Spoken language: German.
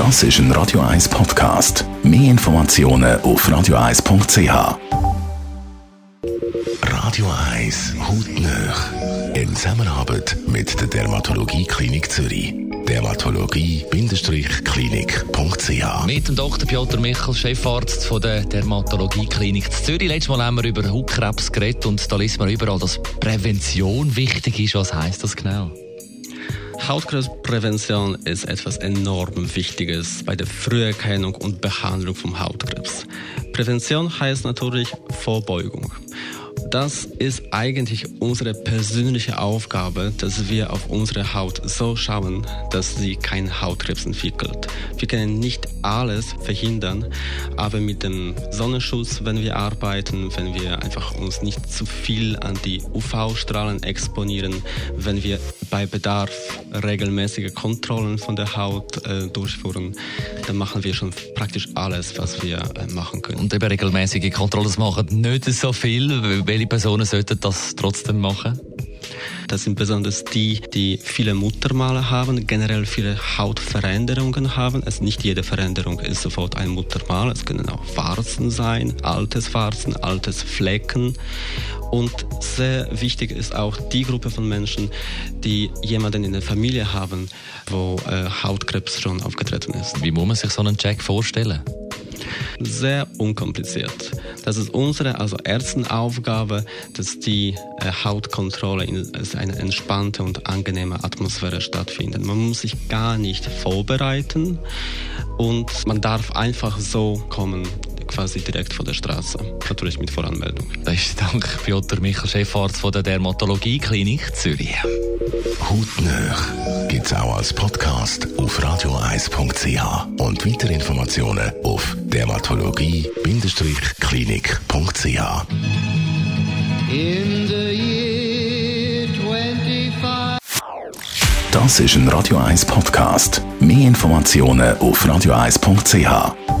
Das ist ein Radio 1 Podcast. Mehr Informationen auf radio1.ch. Radio 1 Hautnöch. In Zusammenarbeit mit der Dermatologie Klinik Zürich. Dermatologie-klinik.ch Mit dem Dr. Piotr Michel, Chefarzt von der Dermatologie Klinik Zürich. Letztes Mal haben wir über Hautkrebs geredet und da liest man überall, dass Prävention wichtig ist. Was heißt das genau? Hautkrebsprävention ist etwas enorm Wichtiges bei der Früherkennung und Behandlung vom Hautkrebs. Prävention heißt natürlich Vorbeugung. Das ist eigentlich unsere persönliche Aufgabe, dass wir auf unsere Haut so schauen, dass sie keinen Hautkrebs entwickelt. Wir können nicht alles verhindern, aber mit dem Sonnenschutz, wenn wir arbeiten, wenn wir einfach uns nicht zu viel an die UV-Strahlen exponieren, wenn wir bei Bedarf regelmäßige Kontrollen von der Haut äh, durchführen, dann machen wir schon praktisch alles, was wir äh, machen können. Und eben regelmäßige Kontrollen machen nicht so viel. Welche Personen sollten das trotzdem machen? Das sind besonders die, die viele Muttermale haben, generell viele Hautveränderungen haben. Also nicht jede Veränderung ist sofort ein Muttermal. Es können auch Warzen sein, altes Warzen, altes Flecken. Und sehr wichtig ist auch die Gruppe von Menschen, die jemanden in der Familie haben, wo äh, Hautkrebs schon aufgetreten ist. Wie muss man sich so einen Check vorstellen? Sehr unkompliziert. Das ist unsere, also Ärztenaufgabe, dass die äh, Hautkontrolle in einer entspannten und angenehmen Atmosphäre stattfindet. Man muss sich gar nicht vorbereiten und man darf einfach so kommen quasi direkt von der Straße. Natürlich mit Voranmeldung. Besten Dank, Piotr Michel, Chefarzt von der Dermatologie Klinik Zürich. Hautnöch gibt es auch als Podcast auf radio1.ch und weitere Informationen auf dermatologie-klinik.ch. In the year 25 Das ist ein Radio 1 Podcast. Mehr Informationen auf radio1.ch.